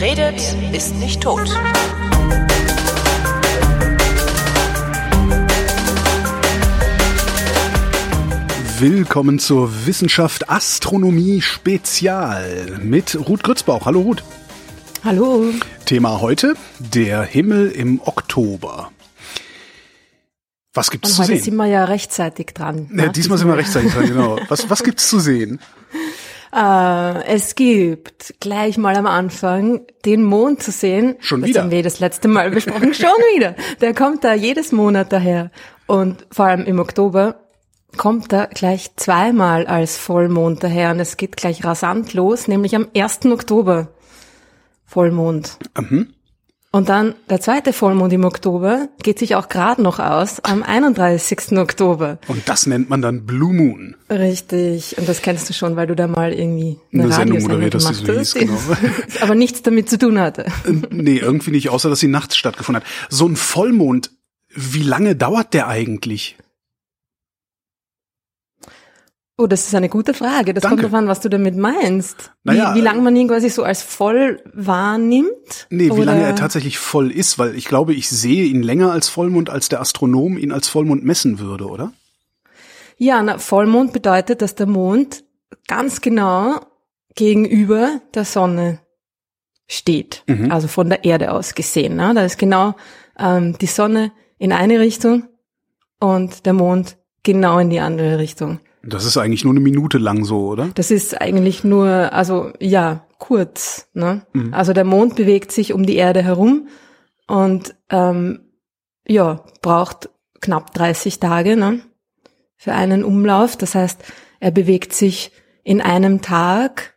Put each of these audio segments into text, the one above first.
Wer redet, ist nicht tot. Willkommen zur Wissenschaft Astronomie Spezial mit Ruth Grützbauch. Hallo Ruth. Hallo. Thema heute, der Himmel im Oktober. Was gibt's Und zu heute sehen? sind wir ja rechtzeitig dran. Ja, ne? diesmal sind wir rechtzeitig dran, genau. Was, was gibt's zu sehen? Äh, es gibt gleich mal am Anfang den Mond zu sehen. Schon das wieder? haben wir das letzte Mal besprochen. Schon wieder. Der kommt da jedes Monat daher. Und vor allem im Oktober kommt er gleich zweimal als Vollmond daher. Und es geht gleich rasant los, nämlich am 1. Oktober. Vollmond. Mhm. Und dann der zweite Vollmond im Oktober geht sich auch gerade noch aus am 31. Oktober. Und das nennt man dann Blue Moon. Richtig. Und das kennst du schon, weil du da mal irgendwie eine, Eine Sendung die gemacht so hieß, genau. aber nichts damit zu tun hatte. Nee, irgendwie nicht, außer dass sie nachts stattgefunden hat. So ein Vollmond, wie lange dauert der eigentlich? Oh, das ist eine gute Frage. Das Danke. kommt darauf an, was du damit meinst. Naja, wie, wie äh, lange man ihn quasi so als voll wahrnimmt? Nee, wie Oder- lange er tatsächlich voll ist, weil ich glaube, ich sehe ihn länger als Vollmond, als der Astronom ihn als Vollmond messen würde, oder? Ja, na, Vollmond bedeutet, dass der Mond ganz genau gegenüber der Sonne steht. Mhm. Also von der Erde aus gesehen. Ne? Da ist genau ähm, die Sonne in eine Richtung und der Mond genau in die andere Richtung. Das ist eigentlich nur eine Minute lang so, oder? Das ist eigentlich nur, also ja, kurz. Ne? Mhm. Also der Mond bewegt sich um die Erde herum und ähm, ja, braucht knapp 30 Tage ne? für einen Umlauf. Das heißt, er bewegt sich in einem Tag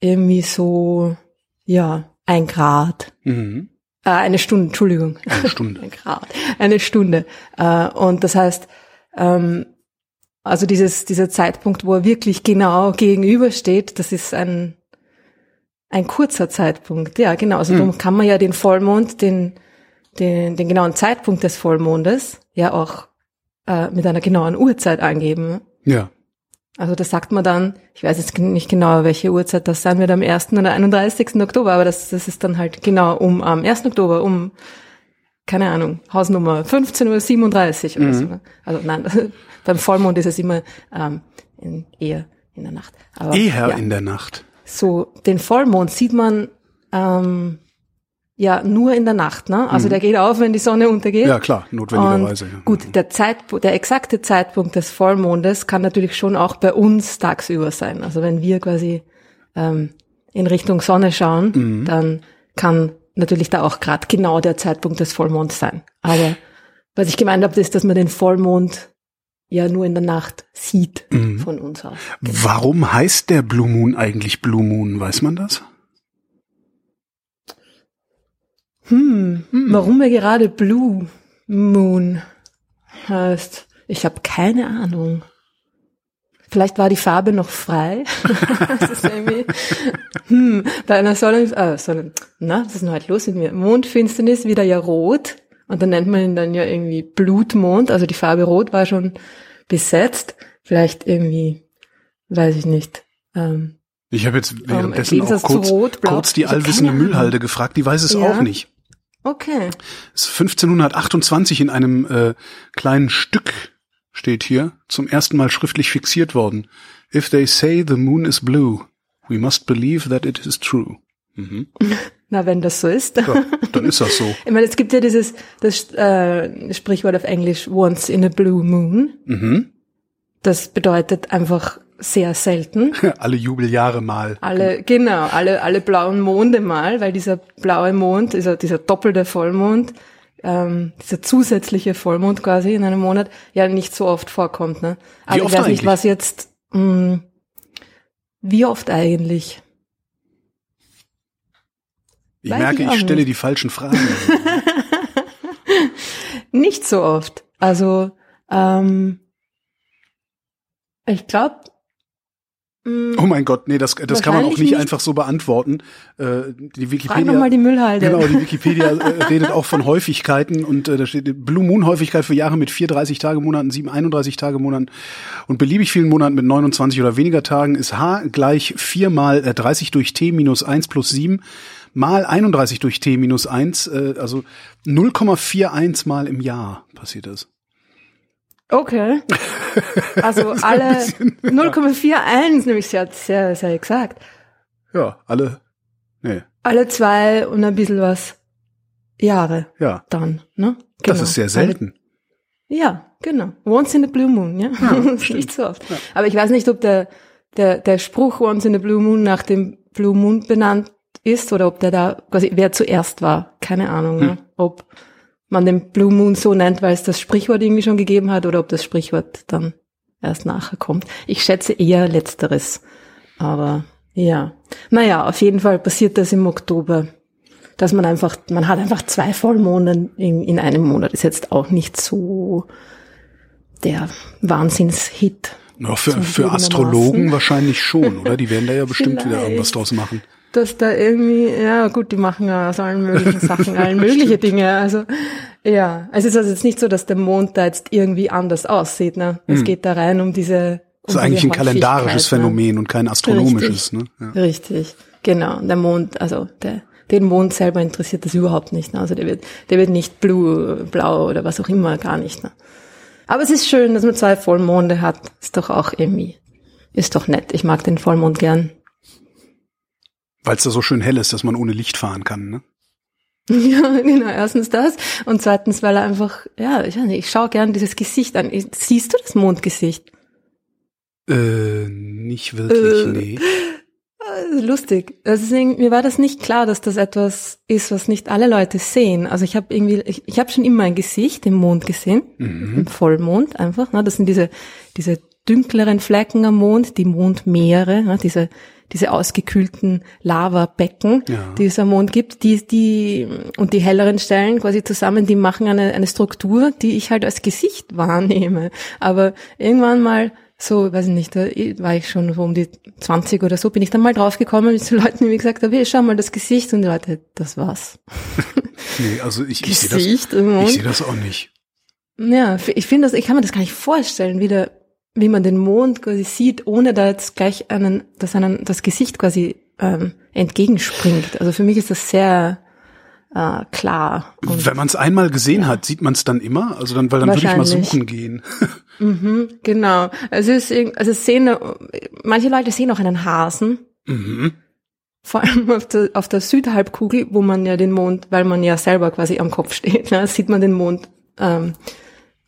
irgendwie so, ja, ein Grad. Mhm. Äh, eine Stunde, Entschuldigung. Eine Stunde. Ein Grad. Eine Stunde. Äh, und das heißt, ähm, also dieses, dieser Zeitpunkt, wo er wirklich genau gegenübersteht, das ist ein, ein kurzer Zeitpunkt. Ja, genau. Also Mhm. darum kann man ja den Vollmond, den, den, den genauen Zeitpunkt des Vollmondes ja auch äh, mit einer genauen Uhrzeit angeben. Ja. Also das sagt man dann, ich weiß jetzt nicht genau, welche Uhrzeit das sein wird, am 1. oder 31. Oktober, aber das, das ist dann halt genau um am 1. Oktober, um, keine Ahnung, Hausnummer 15.37 Uhr oder so. ne? Also nein, beim Vollmond ist es immer ähm, in, eher in der Nacht. Aber, Eher ja, in der Nacht. So, den Vollmond sieht man ähm, ja nur in der Nacht, ne? Also der geht auf, wenn die Sonne untergeht. Mhm. Ja, klar, notwendigerweise. Und gut, der Zeitpunkt, der exakte Zeitpunkt des Vollmondes kann natürlich schon auch bei uns tagsüber sein. Also wenn wir quasi ähm, in Richtung Sonne schauen, Mhm. dann kann natürlich da auch gerade genau der Zeitpunkt des Vollmonds sein. Aber was ich gemeint habe, ist, dass man den Vollmond ja nur in der Nacht sieht Mhm. von uns aus. Warum heißt der Blue Moon eigentlich Blue Moon? Weiß man das? Hm, warum er gerade Blue Moon heißt, ich habe keine Ahnung. Vielleicht war die Farbe noch frei. das ist irgendwie, hm, bei einer Sonne, äh, Sonne, na, was ist denn heute los mit mir? Mondfinsternis wieder ja rot. Und dann nennt man ihn dann ja irgendwie Blutmond. Also die Farbe rot war schon besetzt. Vielleicht irgendwie, weiß ich nicht. Ähm, Ich habe jetzt im währenddessen auch Gegensatz zu kurz, Rot, kurz die allwissende. Müllhalde gefragt, die weiß es Ja. auch nicht. okay. Es ist 1528 in einem äh, kleinen Stück steht hier zum ersten Mal schriftlich fixiert worden. If they say the moon is blue, we must believe that it is true. Mhm. Na, wenn das so ist. Ja, dann ist das so. Ich meine, es gibt ja dieses das äh, Sprichwort auf Englisch once in a blue moon. Mhm. Das bedeutet einfach sehr selten. Alle Jubeljahre mal. Alle, genau, alle, alle blauen Monde mal, weil dieser blaue Mond, dieser, dieser doppelte Vollmond, ähm, dieser zusätzliche Vollmond quasi in einem Monat, ja nicht so oft vorkommt. Ne? Also oft ich weiß nicht, was jetzt, mh, wie oft eigentlich? Ich Weiß merke, ich ich, stelle nicht. die falschen Fragen. Nicht so oft. Also, ähm, ich glaube, Oh mein Gott, nee, das, das kann man auch nicht, nicht. einfach so beantworten. Äh, die Frag Wikipedia, noch mal die Müllhalde. Genau, die Wikipedia äh, redet auch von Häufigkeiten und äh, da steht Blue Moon Häufigkeit für Jahre mit 4 30 Tage Monaten, 7 31 Tage Monaten und beliebig vielen Monaten mit 29 oder weniger Tagen ist H gleich 4 mal äh, 30 durch T minus 1 plus 7 mal 31 durch T minus 1, äh, also 0,41 mal im Jahr passiert das. Okay. Also alle 0,41, nämlich sehr, sehr, sehr exakt. Ja, alle, nee, Alle zwei und ein bisschen was Jahre ja, dann, ne? das Genau. ist sehr selten. Alle, ja, genau. Once in the Blue Moon, ja. Das ist nicht so oft. Aber ich weiß nicht, ob der, der, der Spruch Once in the Blue Moon nach dem Blue Moon benannt ist oder ob der da quasi, wer zuerst war. Keine Ahnung, ne? Ob man den Blue Moon so nennt, weil es das Sprichwort irgendwie schon gegeben hat oder ob das Sprichwort dann erst nachher kommt. Ich schätze eher letzteres. Aber ja. Naja, auf jeden Fall passiert das im Oktober. Dass man einfach, man hat einfach zwei Vollmonde in, in einem Monat. Ist jetzt auch nicht so der Wahnsinnshit. Ja, für, für. Astrologen wahrscheinlich schon, oder? Die werden da ja bestimmt wieder irgendwas draus machen. Dass da irgendwie, ja gut, die machen ja aus allen möglichen Sachen allen mögliche Dinge. Also ja, es ist also jetzt nicht so, dass der Mond da jetzt irgendwie anders aussieht. Ne? Es geht da rein um diese. Um Das ist eigentlich ein kalendarisches ne? Phänomen und kein astronomisches. Ne? Ja. Richtig, genau. Der Mond, also der, den Mond selber interessiert das überhaupt nicht. Ne? Also der wird, der wird nicht blue, blau oder was auch immer, gar nicht. Ne? Aber es ist schön, dass man zwei Vollmonde hat. Ist doch auch irgendwie, ist doch nett. Ich mag den Vollmond gern. Weil es da so schön hell ist, dass man ohne Licht fahren kann. Ne? Ja, genau. Erstens das. Und zweitens, weil er einfach, ja, ich weiß nicht, ich schaue gern dieses Gesicht an. Siehst du das Mondgesicht? Äh, nicht wirklich, Äh. nee. Äh, Lustig. Deswegen, mir war das nicht klar, dass das etwas ist, was nicht alle Leute sehen. Also ich habe irgendwie, ich, ich habe schon immer ein Gesicht im Mond gesehen, im Vollmond einfach. Ne? Das sind diese diese dünkleren Flecken am Mond, die Mondmeere, ne? diese diese ausgekühlten Lavabecken, Ja. die es am Mond gibt, die die und die helleren Stellen quasi zusammen, die machen eine eine Struktur, die ich halt als Gesicht wahrnehme. Aber irgendwann mal so, weiß ich nicht, da war ich schon so um die 20 oder so, bin ich dann mal draufgekommen mit so Leuten, die mir gesagt haben, hey, schau mal das Gesicht und die Leute, das war's. Nee, also ich, ich sehe das, ich sehe das auch nicht. Ja, ich finde das, ich kann mir das gar nicht vorstellen, wie der, wie man den Mond quasi sieht, ohne da jetzt gleich einen, dass einen das Gesicht quasi ähm, entgegenspringt. Also für mich ist das sehr äh, klar. Und Wenn man es einmal gesehen hat, sieht man es dann immer? Also dann, weil dann würde ich mal suchen gehen. Mhm, genau. Also es ist, also sehen, manche Leute sehen auch einen Hasen, Mhm. vor allem auf der, auf der Südhalbkugel, wo man ja den Mond, weil man ja selber quasi am Kopf steht, ne, sieht man den Mond ähm,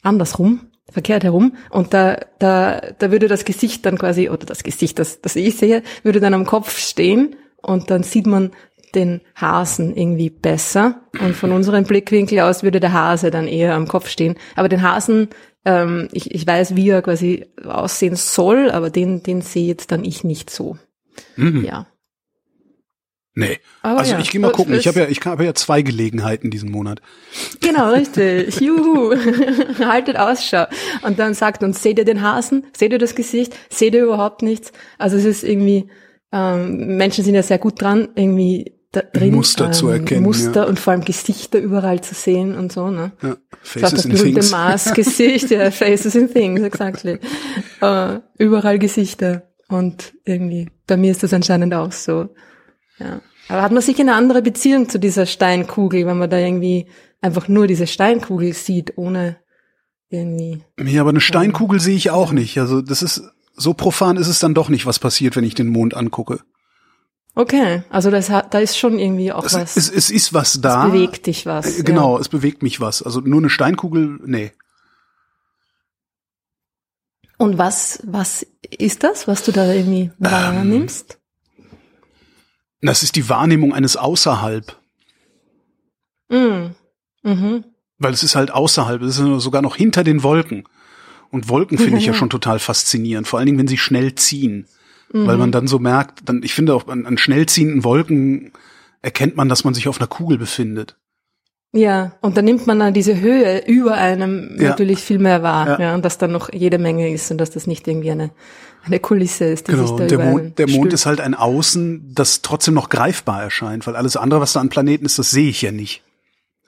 andersrum, verkehrt herum. Und da, da, da würde das Gesicht dann quasi, oder das Gesicht, das, das ich sehe, würde dann am Kopf stehen und dann sieht man den Hasen irgendwie besser. Und von unserem Blickwinkel aus würde der Hase dann eher am Kopf stehen. Aber den Hasen, ähm, ich, ich weiß, wie er quasi aussehen soll, aber den, den sehe jetzt dann ich nicht so. Mhm. Ja. Nee. Aber also ja, ich gehe mal gucken. Ich habe ja, ich habe ja zwei Gelegenheiten diesen Monat. Genau, richtig. Juhu. Haltet Ausschau. Und dann sagt uns, seht ihr den Hasen? Seht ihr das Gesicht? Seht ihr überhaupt nichts? Also es ist irgendwie, ähm, Menschen sind ja sehr gut dran, irgendwie da drin, Muster zu erkennen, Muster ja. und vor allem Gesichter überall zu sehen und so, ne? Ja, Das Faces das in berühmte Things. Mars-Gesicht, ja, Faces in Things, exactly. Äh, überall Gesichter. Und irgendwie, bei mir ist das anscheinend auch so. Ja. Aber hat man sich eine andere Beziehung zu dieser Steinkugel, wenn man da irgendwie einfach nur diese Steinkugel sieht, ohne irgendwie. Ja, aber eine Steinkugel sehe ich auch nicht. Also das ist so profan ist es dann doch nicht, was passiert, wenn ich den Mond angucke. Okay, also das hat, da ist schon irgendwie auch Es, was. es, es ist was da. es bewegt dich was. Äh, Genau, es bewegt mich was. Also nur eine Steinkugel, nee. Ja. Und was, was ist das, was du da irgendwie Ähm. wahrnimmst? Das ist die Wahrnehmung eines Außerhalb. Mm. Mhm. Weil es ist halt außerhalb, es ist sogar noch hinter den Wolken. Und Wolken finde ich ja schon total faszinierend, vor allen Dingen, wenn sie schnell ziehen. Weil man dann so merkt, dann, ich finde auch an, an schnell ziehenden Wolken erkennt man, dass man sich auf einer Kugel befindet. Ja, und dann nimmt man dann diese Höhe über einem Ja. natürlich viel mehr wahr, Ja. ja. und dass da noch jede Menge ist und dass das nicht irgendwie eine, eine Kulisse ist, die Genau, sich da der Mond, der Mond ist halt ein Außen, das trotzdem noch greifbar erscheint, weil alles andere, was da an Planeten ist, das sehe ich ja nicht.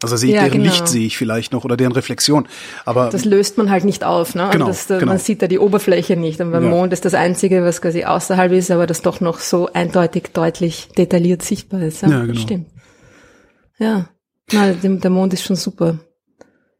Also sehe ich Ja, deren genau. Licht sehe ich vielleicht noch oder deren Reflexion. Aber Das löst man halt nicht auf, ne? Genau, das, äh, genau. Man sieht da die Oberfläche nicht. Und beim Ja. Mond ist das Einzige, was quasi außerhalb ist, aber das doch noch so eindeutig, deutlich, detailliert sichtbar ist. Ja, Ja, genau. Stimmt. Ja. Na, der Mond ist schon super.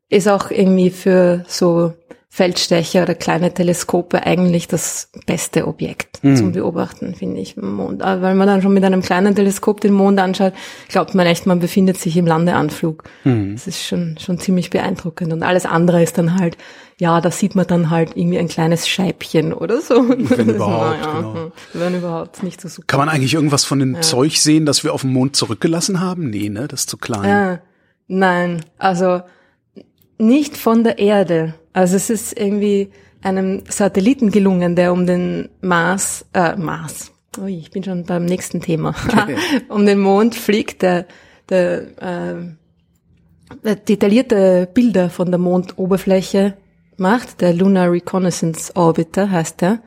Ist auch irgendwie für so Feldstecher oder kleine Teleskope eigentlich das beste Objekt Mhm. zum Beobachten, finde ich, im Mond. Aber weil man dann schon mit einem kleinen Teleskop den Mond anschaut, glaubt man echt, man befindet sich im Landeanflug. Mhm. Das ist schon, schon ziemlich beeindruckend. Und alles andere ist dann halt, ja, da sieht man dann halt irgendwie ein kleines Scheibchen oder so. Wenn überhaupt, Naja, genau. hm, Wenn überhaupt, nicht so super. kann man eigentlich irgendwas von dem Zeug sehen, das wir auf dem Mond zurückgelassen haben? Nee, ne? Das ist zu klein. Ja, nein, also nicht von der Erde. Also es ist irgendwie einem Satelliten gelungen, der um den Mars, äh, Mars, Ui, ich bin schon beim nächsten Thema, um den Mond fliegt, der, der, äh, detaillierte Bilder von der Mondoberfläche macht, der Lunar Reconnaissance Orbiter heißt der,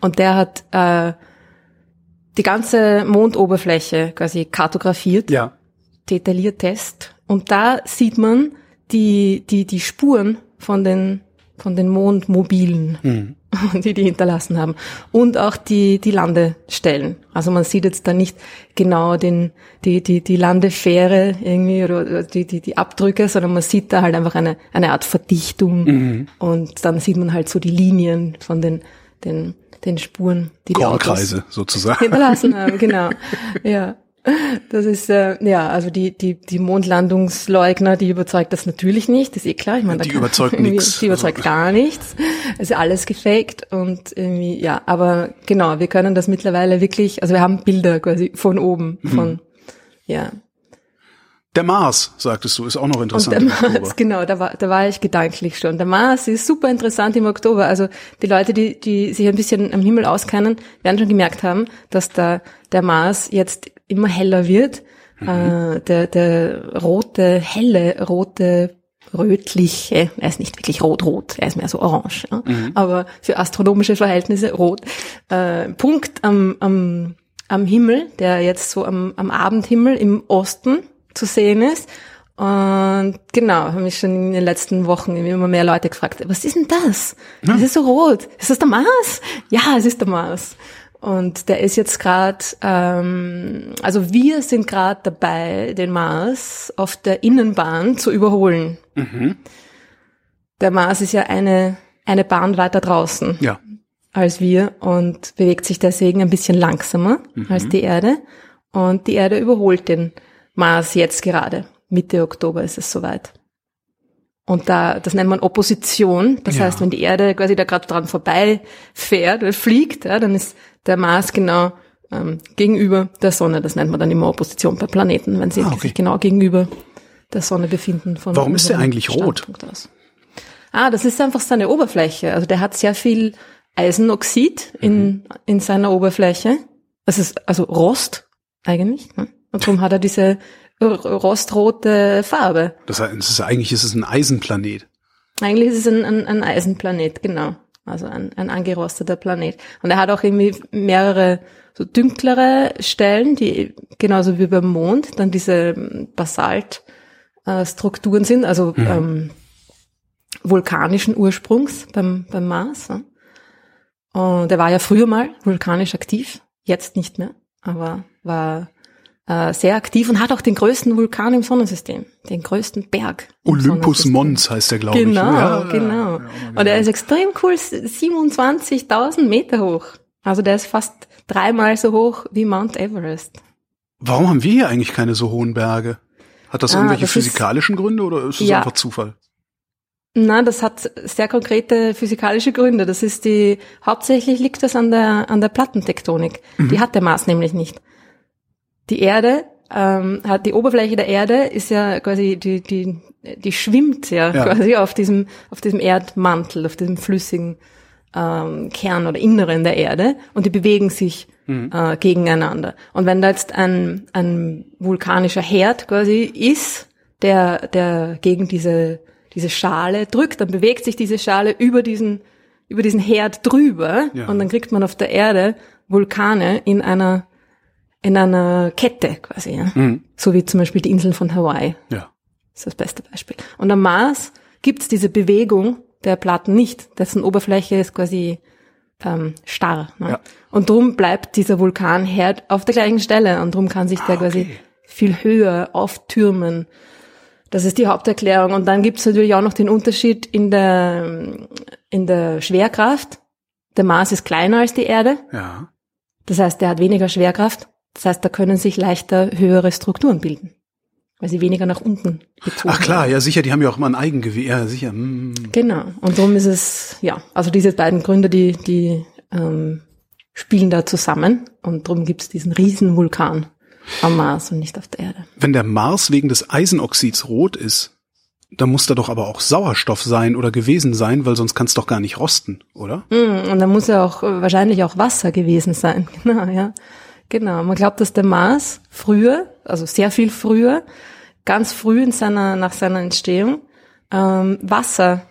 und der hat äh, die ganze Mondoberfläche quasi kartografiert. Ja. detailliert Test. Und da sieht man die, die, die Spuren von den, von den Mondmobilen, die die hinterlassen haben. Und auch die, die Landestellen. Also man sieht jetzt da nicht genau den, die, die, die Landefähre irgendwie oder die, die, die Abdrücke, sondern man sieht da halt einfach eine, eine Art Verdichtung. Und dann sieht man halt so die Linien von den, den, den Spuren, die die Kornkreise sozusagen. hinterlassen haben, genau. Ja. Das ist, äh, ja, also die, die, die Mondlandungsleugner, die überzeugt das natürlich nicht, das ist eh klar. Ich meine, Die überzeugt nix. Die überzeugt Also- gar nichts. Es ist alles gefaked und irgendwie, ja, aber genau, wir können das mittlerweile wirklich, also wir haben Bilder quasi von oben, Mhm. von, ja. Der Mars, sagtest du, ist auch noch Und interessant. der im Mars, Oktober. genau, da war, da war ich gedanklich schon. Der Mars ist super interessant im Oktober. Also die Leute, die, die sich ein bisschen am Himmel auskennen, werden schon gemerkt haben, dass da der Mars jetzt immer heller wird. Äh, der, der rote, helle, rote, rötliche, er ist nicht wirklich rot-rot, er ist mehr so orange, ja? aber für astronomische Verhältnisse rot. Äh, Punkt am, am, am Himmel, der jetzt so am, am Abendhimmel im Osten zu sehen ist. Und genau, haben mich schon in den letzten Wochen immer mehr Leute gefragt, was ist denn das? Das ist so rot. Ist das der Mars? Ja, es ist der Mars. Und der ist jetzt gerade, ähm, also wir sind gerade dabei, den Mars auf der Innenbahn zu überholen. Der Mars ist ja eine, eine Bahn weiter draußen Ja. als wir und bewegt sich deswegen ein bisschen langsamer als die Erde. Und die Erde überholt den Mars jetzt gerade. Mitte Oktober ist es soweit. Und da, das nennt man Opposition. Das Ja. heißt, wenn die Erde quasi da gerade dran vorbeifährt oder fliegt, ja, dann ist der Mars genau ähm, gegenüber der Sonne. Das nennt man dann immer Opposition bei Planeten, wenn sie Ah, okay. sich genau gegenüber der Sonne befinden. Von Warum ist der eigentlich rot? Aus. Ah, das ist einfach seine Oberfläche. Also der hat sehr viel Eisenoxid in, in seiner Oberfläche. Das ist also Rost eigentlich. Ne? Und darum hat er diese rostrote Farbe. Das heißt, eigentlich ist es ein Eisenplanet. Eigentlich ist es ein, ein, ein Eisenplanet, genau. Also ein, ein angerosteter Planet. Und er hat auch irgendwie mehrere so dünklere Stellen, die genauso wie beim Mond dann diese Basaltstrukturen äh, sind, also ähm, vulkanischen Ursprungs beim, beim Mars. Ja. Und er war ja früher mal vulkanisch aktiv, jetzt nicht mehr, aber war äh, sehr aktiv und hat auch den größten Vulkan im Sonnensystem, den größten Berg. Olympus. Mons heißt der, glaube ich. Genau, Ja, genau. ja, und er ist extrem cool, 27.000 Meter hoch. Also der ist fast dreimal so hoch wie Mount Everest. Warum haben wir hier eigentlich keine so hohen Berge? Hat das Ah, irgendwelche das ist- physikalischen Gründe oder ist es Ja. einfach Zufall? Na, das hat sehr konkrete physikalische Gründe. Das ist die, hauptsächlich liegt das an der, an der Plattentektonik. Die hat der Mars nämlich nicht. Die Erde, ähm, hat die Oberfläche der Erde ist ja quasi, die, die, die schwimmt ja, Ja. quasi auf diesem, auf diesem Erdmantel, auf diesem flüssigen, ähm, Kern oder Inneren der Erde und die bewegen sich äh, gegeneinander. Und wenn da jetzt ein, ein vulkanischer Herd quasi ist, der, der gegen diese, diese Schale drückt, dann bewegt sich diese Schale über diesen, über diesen Herd drüber Ja. und dann kriegt man auf der Erde Vulkane in einer, in einer Kette quasi, ja. Mhm. So wie zum Beispiel die Inseln von Hawaii. Ja. Das ist das beste Beispiel. Und am Mars gibt es diese Bewegung der Platten nicht. Dessen Oberfläche ist quasi ähm, starr. Ne? Ja. Und drum bleibt dieser Vulkanherd auf der gleichen Stelle und drum kann sich der Ah, quasi okay. viel höher auftürmen. Das ist die Haupterklärung. Und dann gibt es natürlich auch noch den Unterschied in der, in der Schwerkraft. Der Mars ist kleiner als die Erde. Ja. Das heißt, der hat weniger Schwerkraft. Das heißt, da können sich leichter höhere Strukturen bilden. Weil sie weniger nach unten gezogen Ach klar, werden. ja sicher, die haben ja auch immer ein Eigengewicht. Ja, sicher. Mm. Genau. Und darum ist es, ja, also diese beiden Gründe, die, die ähm, spielen da zusammen. Und darum gibt es diesen riesen Vulkan am Mars und nicht auf der Erde. Wenn der Mars wegen des Eisenoxids rot ist, dann muss da doch aber auch Sauerstoff sein oder gewesen sein, weil sonst kann es doch gar nicht rosten, oder? Mm, Und da muss ja auch wahrscheinlich auch Wasser gewesen sein. Genau, ja. Genau. Man glaubt, dass der Mars früher, also sehr viel früher, ganz früh in seiner, nach seiner Entstehung, ähm, Wasser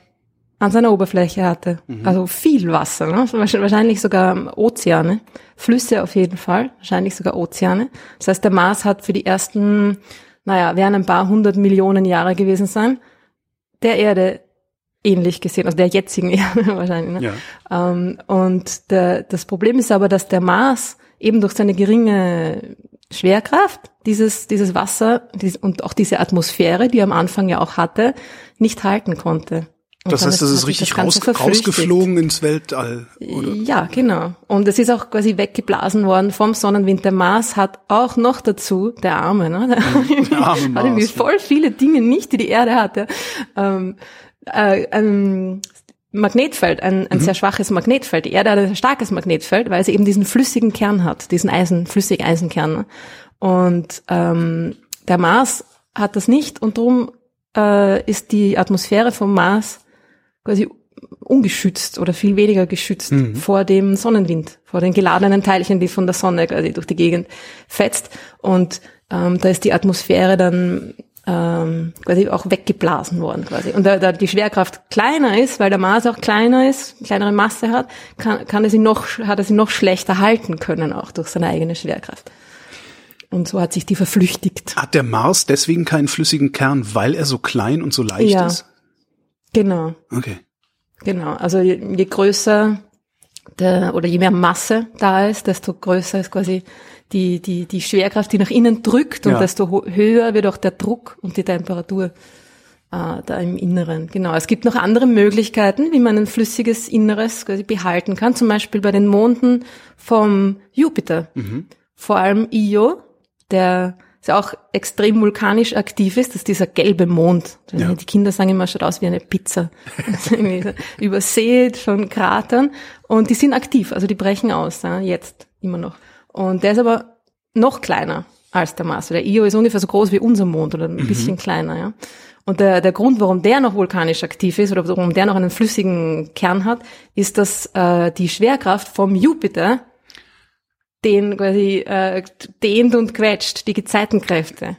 an seiner Oberfläche hatte. Also viel Wasser, ne? wahrscheinlich sogar Ozeane, Flüsse auf jeden Fall, wahrscheinlich sogar Ozeane. Das heißt, der Mars hat für die ersten, naja, werden ein paar hundert Millionen Jahre gewesen sein, der Erde ähnlich gesehen, also der jetzigen Erde wahrscheinlich. Ne? Ja. Ähm, und der, das Problem ist aber, dass der Mars eben durch seine geringe Schwerkraft dieses, dieses Wasser dies, und auch diese Atmosphäre, die er am Anfang ja auch hatte, nicht halten konnte. Und Das heißt, das hat ist richtig Ganze raus, rausgeflogen ins Weltall. Oder? Ja, genau. Und es ist auch quasi weggeblasen worden vom Sonnenwind. Der Mars hat auch noch dazu, der Arme, ne? Der, arme hat Mars, irgendwie ja. voll viele Dinge nicht, die die Erde hatte. Ähm, äh, ein Magnetfeld, ein, Mhm. ein sehr schwaches Magnetfeld. Die Erde hat ein starkes Magnetfeld, weil sie eben diesen flüssigen Kern hat, diesen Eisen, flüssig Eisenkern. Und ähm, der Mars hat das nicht und darum äh, ist die Atmosphäre vom Mars quasi ungeschützt oder viel weniger geschützt Mhm. vor dem Sonnenwind, vor den geladenen Teilchen, die von der Sonne quasi durch die Gegend fetzt. Und ähm, da ist die Atmosphäre dann ähm, quasi auch weggeblasen worden quasi. Und da, da die Schwerkraft kleiner ist, weil der Mars auch kleiner ist, kleinere Masse hat, kann, kann er sie noch, hat er sie noch schlechter halten können, auch durch seine eigene Schwerkraft. Und so hat sich die verflüchtigt. Hat der Mars deswegen keinen flüssigen Kern, weil er so klein und so leicht Ja. ist? Genau. Okay. Genau, also je, je größer der, oder je mehr Masse da ist, desto größer ist quasi die, die, die Schwerkraft, die nach innen drückt und Ja. desto höher wird auch der Druck und die Temperatur äh, da im Inneren. Genau, es gibt noch andere Möglichkeiten, wie man ein flüssiges Inneres quasi behalten kann, zum Beispiel bei den Monden vom Jupiter. Vor allem Io, der ist auch extrem vulkanisch aktiv ist, das ist dieser gelbe Mond. Ja. Die Kinder sagen immer, schaut aus wie eine Pizza. Übersät von Kratern. Und die sind aktiv, also die brechen aus, ja, jetzt immer noch. Und der ist aber noch kleiner als der Mars. Der Io ist ungefähr so groß wie unser Mond oder ein bisschen kleiner, ja. Und der, der Grund, warum der noch vulkanisch aktiv ist oder warum der noch einen flüssigen Kern hat, ist, dass äh, die Schwerkraft vom Jupiter den quasi äh, dehnt und quetscht, die Gezeitenkräfte.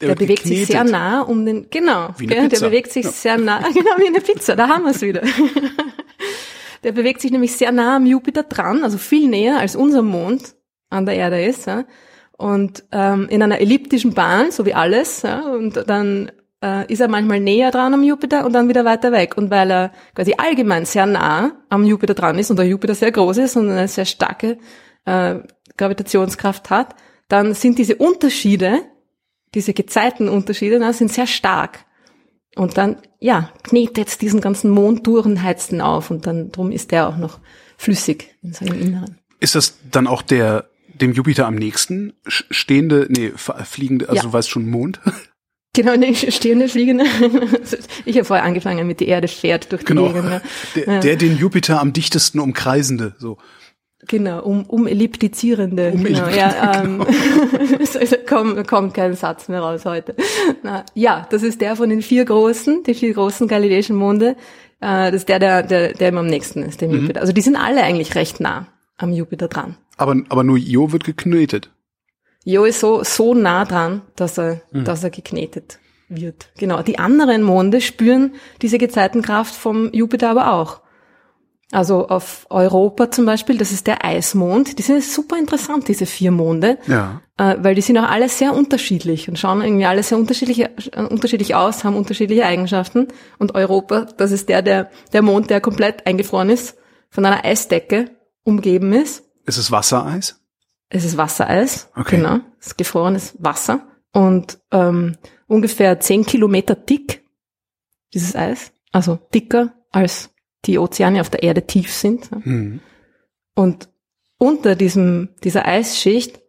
Der, wird bewegt sich sehr geknetet. nah um den, genau, Wie eine gell, der Pizza. bewegt sich Ja. sehr nah, genau wie eine Pizza, da haben wir es wieder. der bewegt sich nämlich sehr nah am Jupiter dran, also viel näher als unser Mond an der Erde ist, ja. Und ähm, in einer elliptischen Bahn, so wie alles, ja, und dann äh, ist er manchmal näher dran am Jupiter und dann wieder weiter weg. Und weil er quasi allgemein sehr nah am Jupiter dran ist und der Jupiter sehr groß ist und eine sehr starke äh, Gravitationskraft hat, dann sind diese Unterschiede, diese Gezeitenunterschiede, na, sind sehr stark. Und dann, ja, knetet diesen ganzen Mond durch und heizt ihn auf und dann, drum ist der auch noch flüssig in seinem Inneren. Ist das dann auch der dem Jupiter am nächsten stehende, nee, fliegende, also Ja. du weißt schon Mond? Genau, ne, stehende, fliegende. Ich habe vorher angefangen mit die Erde fährt durch die Genau. Gegend. Ja. Der, Ja. der den Jupiter am dichtesten umkreisende, so. Genau, um, um elliptizierende. Um genau, ja, ähm, es kommt, kommt kein Satz mehr raus heute. Na, ja, das ist der von den vier großen, die vier großen galileischen Monde. Äh, das ist der, der, der, der ihm am nächsten ist, dem Jupiter. Also die sind alle eigentlich recht nah am Jupiter dran. Aber, aber nur Io wird geknetet. Jo ist so, so nah dran, dass er, dass er geknetet wird. Genau. Die anderen Monde spüren diese Gezeitenkraft vom Jupiter aber auch. Also auf Europa zum Beispiel, das ist der Eismond. Die sind super interessant, diese vier Monde, Ja. äh, weil die sind auch alle sehr unterschiedlich und schauen irgendwie alle sehr unterschiedlich, äh, unterschiedlich aus, haben unterschiedliche Eigenschaften. Und Europa, das ist der, der, der Mond, der komplett eingefroren ist, von einer Eisdecke umgeben ist. Ist es Wassereis? Es ist Wassereis, Okay. genau, es ist gefrorenes Wasser und ähm, ungefähr zehn Kilometer dick, dieses Eis, also dicker als die Ozeane auf der Erde tief sind. Hm. Und unter diesem, dieser Eisschicht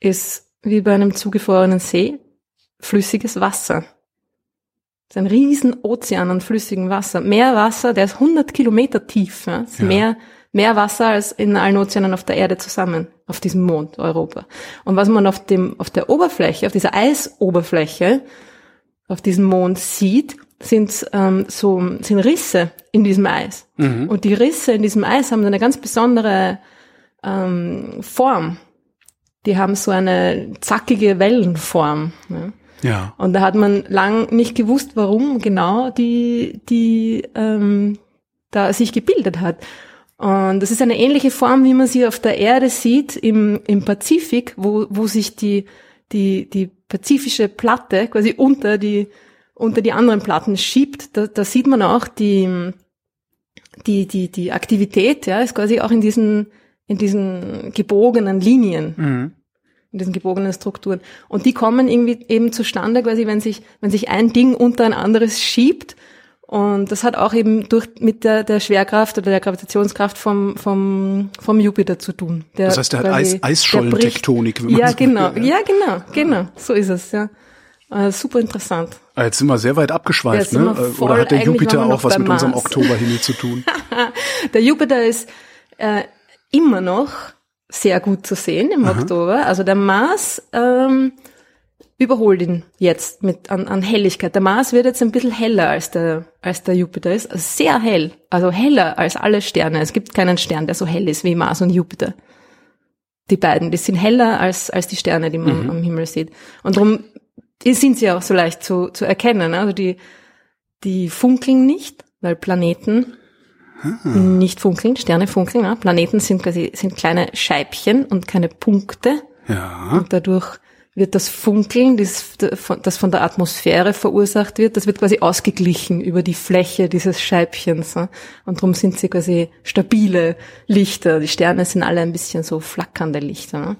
ist wie bei einem zugefrorenen See flüssiges Wasser. Das ist ein riesen Ozean an flüssigem Wasser. Mehr Wasser, der ist 100 Kilometer tief. Ja? Das Ja. mehr, mehr Wasser als in allen Ozeanen auf der Erde zusammen, auf diesem Mond Europa. Und was man auf dem, auf der Oberfläche, auf dieser Eisoberfläche, auf diesem Mond sieht, sind ähm, so sind Risse in diesem Eis. Und die Risse in diesem Eis haben eine ganz besondere ähm, Form. Die haben so eine zackige Wellenform. Ja. Ja. Und da hat man lang nicht gewusst, warum genau die, die ähm, da sich gebildet hat. Und das ist eine ähnliche Form, wie man sie auf der Erde sieht im, im Pazifik, wo, wo sich die, die, die pazifische Platte quasi unter die, unter die anderen Platten schiebt. Da, da sieht man auch die, die, die, die Aktivität, ja, ist quasi auch in diesen, in diesen gebogenen Linien Mhm. in diesen gebogenen Strukturen. Und die kommen irgendwie eben zustande, quasi, wenn sich, wenn sich ein Ding unter ein anderes schiebt. Und das hat auch eben durch, mit der, der Schwerkraft oder der Gravitationskraft vom, vom, vom Jupiter zu tun. Der Das heißt, der hat Eis, Eisschollentektonik, wenn man Ja, so genau. will, Ja, genau, genau. So ist es, ja. Äh, super interessant. Ah, Jetzt sind wir sehr weit abgeschweift, sind ne? Äh, voll- Oder hat der Jupiter auch was mit unserem Mars. Oktoberhimmel zu tun? Der Jupiter ist äh, immer noch sehr gut zu sehen im Oktober. Also der Mars ähm, überholt ihn jetzt mit an, an Helligkeit. Der Mars wird jetzt ein bisschen heller als der als der Jupiter ist. Also sehr hell, also heller als alle Sterne. Es gibt keinen Stern, der so hell ist wie Mars und Jupiter. Die beiden, die sind heller als als die Sterne, die man am Himmel sieht. Und darum sind sie auch so leicht zu, zu erkennen. Also die die funkeln nicht, weil Planeten nicht funkeln, Sterne funkeln. Ja. Planeten sind quasi sind kleine Scheibchen und keine Punkte. Ja. Und dadurch wird das Funkeln, das, das von der Atmosphäre verursacht wird, das wird quasi ausgeglichen über die Fläche dieses Scheibchens. Und darum sind sie quasi stabile Lichter. Die Sterne sind alle ein bisschen so flackernde Lichter. ne.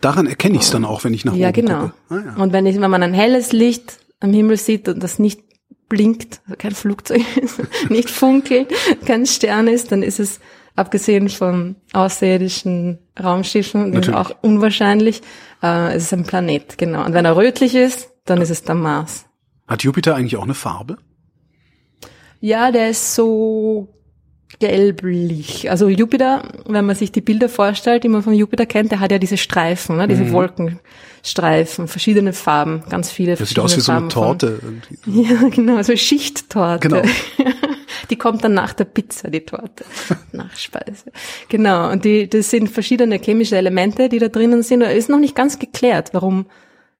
Daran erkenne ich es dann auch, wenn ich nach Ja, oben genau. gucke. Ah, ja. Und wenn, ich, wenn man ein helles Licht am Himmel sieht und das nicht blinkt, also kein Flugzeug ist, nicht funkelt, kein Stern ist, dann ist es, abgesehen von außerirdischen Raumschiffen, das ist auch unwahrscheinlich, äh, es ist ein Planet, genau. Und wenn er rötlich ist, dann ist es der Mars. Hat Jupiter eigentlich auch eine Farbe? Ja, der ist so gelblich. Also Jupiter, wenn man sich die Bilder vorstellt, die man von Jupiter kennt, der hat ja diese Streifen, ne, diese Wolkenstreifen, verschiedene Farben, ganz viele Mhm. Das sieht aus wie so eine Farben von- Torte. irgendwie. Ja, genau, so Schichttorte. Genau. Die kommt dann nach der Pizza, die Torte. Nachspeise. Genau. Und die, das sind verschiedene chemische Elemente, die da drinnen sind. Da ist noch nicht ganz geklärt, warum,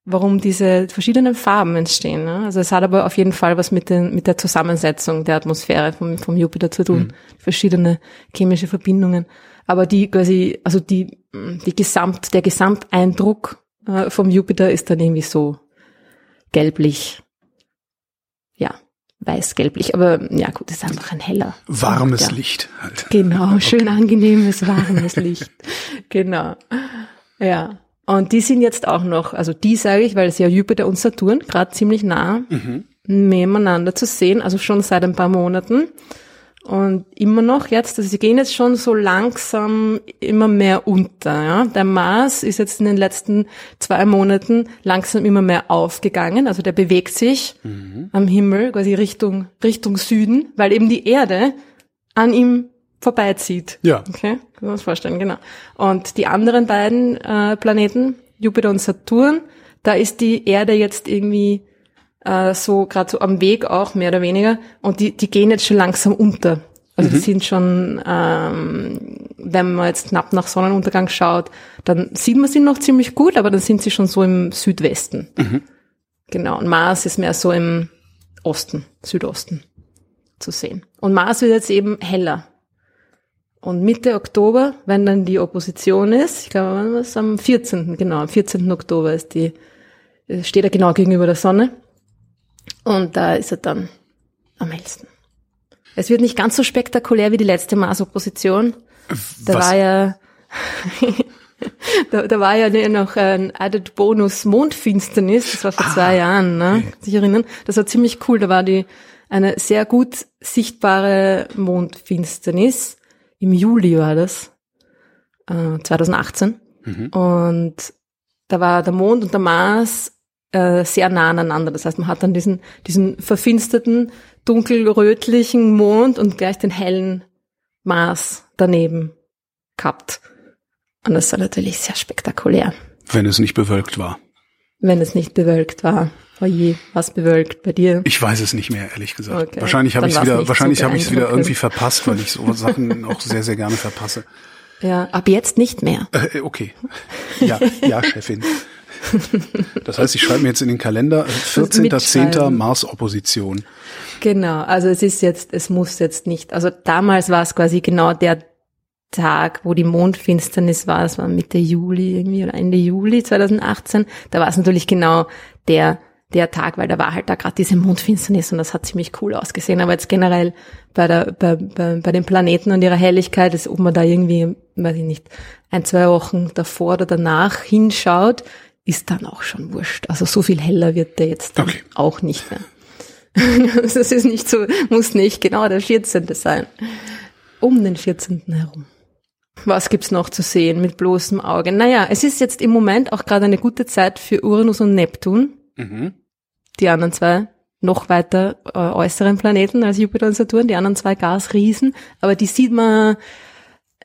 warum diese verschiedenen Farben entstehen. Ne? Also es hat aber auf jeden Fall was mit, den, mit der Zusammensetzung der Atmosphäre vom, vom Jupiter zu tun. Verschiedene chemische Verbindungen. Aber die quasi, also die, die Gesamt, der Gesamteindruck äh, vom Jupiter ist dann irgendwie so gelblich. Weiß-gelblich. Aber ja gut, ist einfach ein heller. Warmes ja. Licht halt. Genau, schön angenehmes, warmes Licht. Genau. Ja. Und die sind jetzt auch noch, also die sage ich, weil es ja Jupiter und Saturn gerade ziemlich nah nebeneinander zu sehen, also schon seit ein paar Monaten. Und immer noch jetzt, also sie gehen jetzt schon so langsam immer mehr unter. Ja? Der Mars ist jetzt in den letzten zwei Monaten langsam immer mehr aufgegangen. Also der bewegt sich am Himmel, quasi Richtung, Richtung Süden, weil eben die Erde an ihm vorbeizieht. Ja. Okay, kann man sich vorstellen, genau. Und die anderen beiden äh, Planeten, Jupiter und Saturn, da ist die Erde jetzt irgendwie äh, so gerade so am Weg auch mehr oder weniger und die die gehen jetzt schon langsam unter. Also die sind schon, ähm, wenn man jetzt knapp nach Sonnenuntergang schaut, dann sieht man sie noch ziemlich gut, aber dann sind sie schon so im Südwesten Genau. Und Mars ist mehr so im Osten, Südosten zu sehen. Und Mars wird jetzt eben heller. Und Mitte Oktober, wenn dann die Opposition ist, ich glaube, wann was am 14. genau, am 14. Oktober ist die, steht er genau gegenüber der Sonne. Und da ist er dann am hellsten. Es wird nicht ganz so spektakulär wie die letzte Mars-Opposition. Da Was? war ja, da, da war ja noch ein Added Bonus Mondfinsternis, das war vor zwei Jahren, ne? Kann sich erinnern? Das war ziemlich cool, da war die, eine sehr gut sichtbare Mondfinsternis. Im Juli war das, äh, 2018. Und da war der Mond und der Mars äh, sehr nah aneinander. Das heißt, man hat dann diesen, diesen verfinsterten, dunkelrötlichen Mond und gleich den hellen Mars daneben gehabt. Und das war natürlich sehr spektakulär, Wenn es nicht bewölkt war. wenn es nicht bewölkt war. Oje, was bewölkt bei dir? Ich weiß es nicht mehr, ehrlich gesagt. Okay. Wahrscheinlich habe ich es wieder, wahrscheinlich so habe ich es wieder irgendwie verpasst, weil ich so Sachen auch sehr, sehr gerne verpasse. Ja, ab jetzt nicht mehr. Äh, okay. Ja, ja, Chefin. Das heißt, ich schreibe mir jetzt in den Kalender äh, 14.10. mitschreiben. Mars-Opposition. Genau, also es ist jetzt, es muss jetzt nicht. Also damals war es quasi genau der Tag, wo die Mondfinsternis war, das war Mitte Juli irgendwie oder Ende Juli 2018. Da war es natürlich genau der der Tag, weil da war halt da gerade diese Mondfinsternis und das hat ziemlich cool ausgesehen. Aber jetzt generell bei der bei, bei, bei den Planeten und ihrer Helligkeit, ist, ob man da irgendwie, weiß ich nicht, ein zwei Wochen davor oder danach hinschaut, ist dann auch schon wurscht. Also so viel heller wird der jetzt dann Okay. auch nicht mehr. Das ist nicht so, muss nicht genau der 14. sein. Um den 14. herum. Was gibt's noch zu sehen mit bloßem Auge? Naja, es ist jetzt im Moment auch gerade eine gute Zeit für Uranus und Neptun, Mhm. die anderen zwei noch weiter äh, äußeren Planeten als Jupiter und Saturn, die anderen zwei Gasriesen, aber die sieht man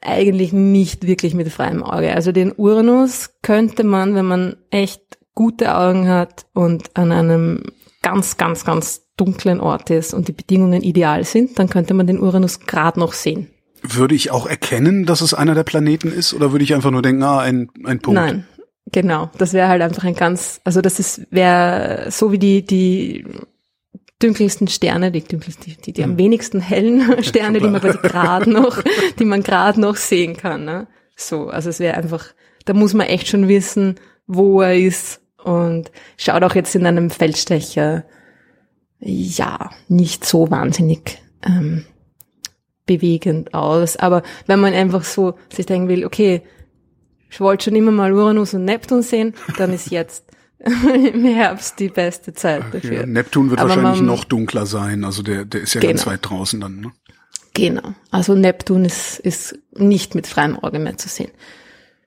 eigentlich nicht wirklich mit freiem Auge. Also den Uranus könnte man, wenn man echt gute Augen hat und an einem ganz, ganz, ganz dunklen Ort ist und die Bedingungen ideal sind, dann könnte man den Uranus gerade noch sehen. Würde ich auch erkennen, dass es einer der Planeten ist, oder würde ich einfach nur denken, ah, ein, ein Punkt? Nein, genau. Das wäre halt einfach ein ganz, also das ist wäre so wie die die dunkelsten Sterne, die dunkelsten, die, die, die am wenigsten hellen Sterne, die man quasi gerade noch, die man gerade noch sehen kann. Ne? So, also es wäre einfach, da muss man echt schon wissen, wo er ist und schaut auch jetzt in einem Feldstecher ja nicht so wahnsinnig ähm, bewegend aus. Aber wenn man einfach so sich denken will, okay, ich wollte schon immer mal Uranus und Neptun sehen, dann ist jetzt im Herbst die beste Zeit dafür. Ja, Neptun wird Aber wahrscheinlich man- noch dunkler sein, also der, der ist ja ganz Genau. weit draußen dann. Ne? Genau. Also Neptun ist, ist nicht mit freiem Auge mehr zu sehen.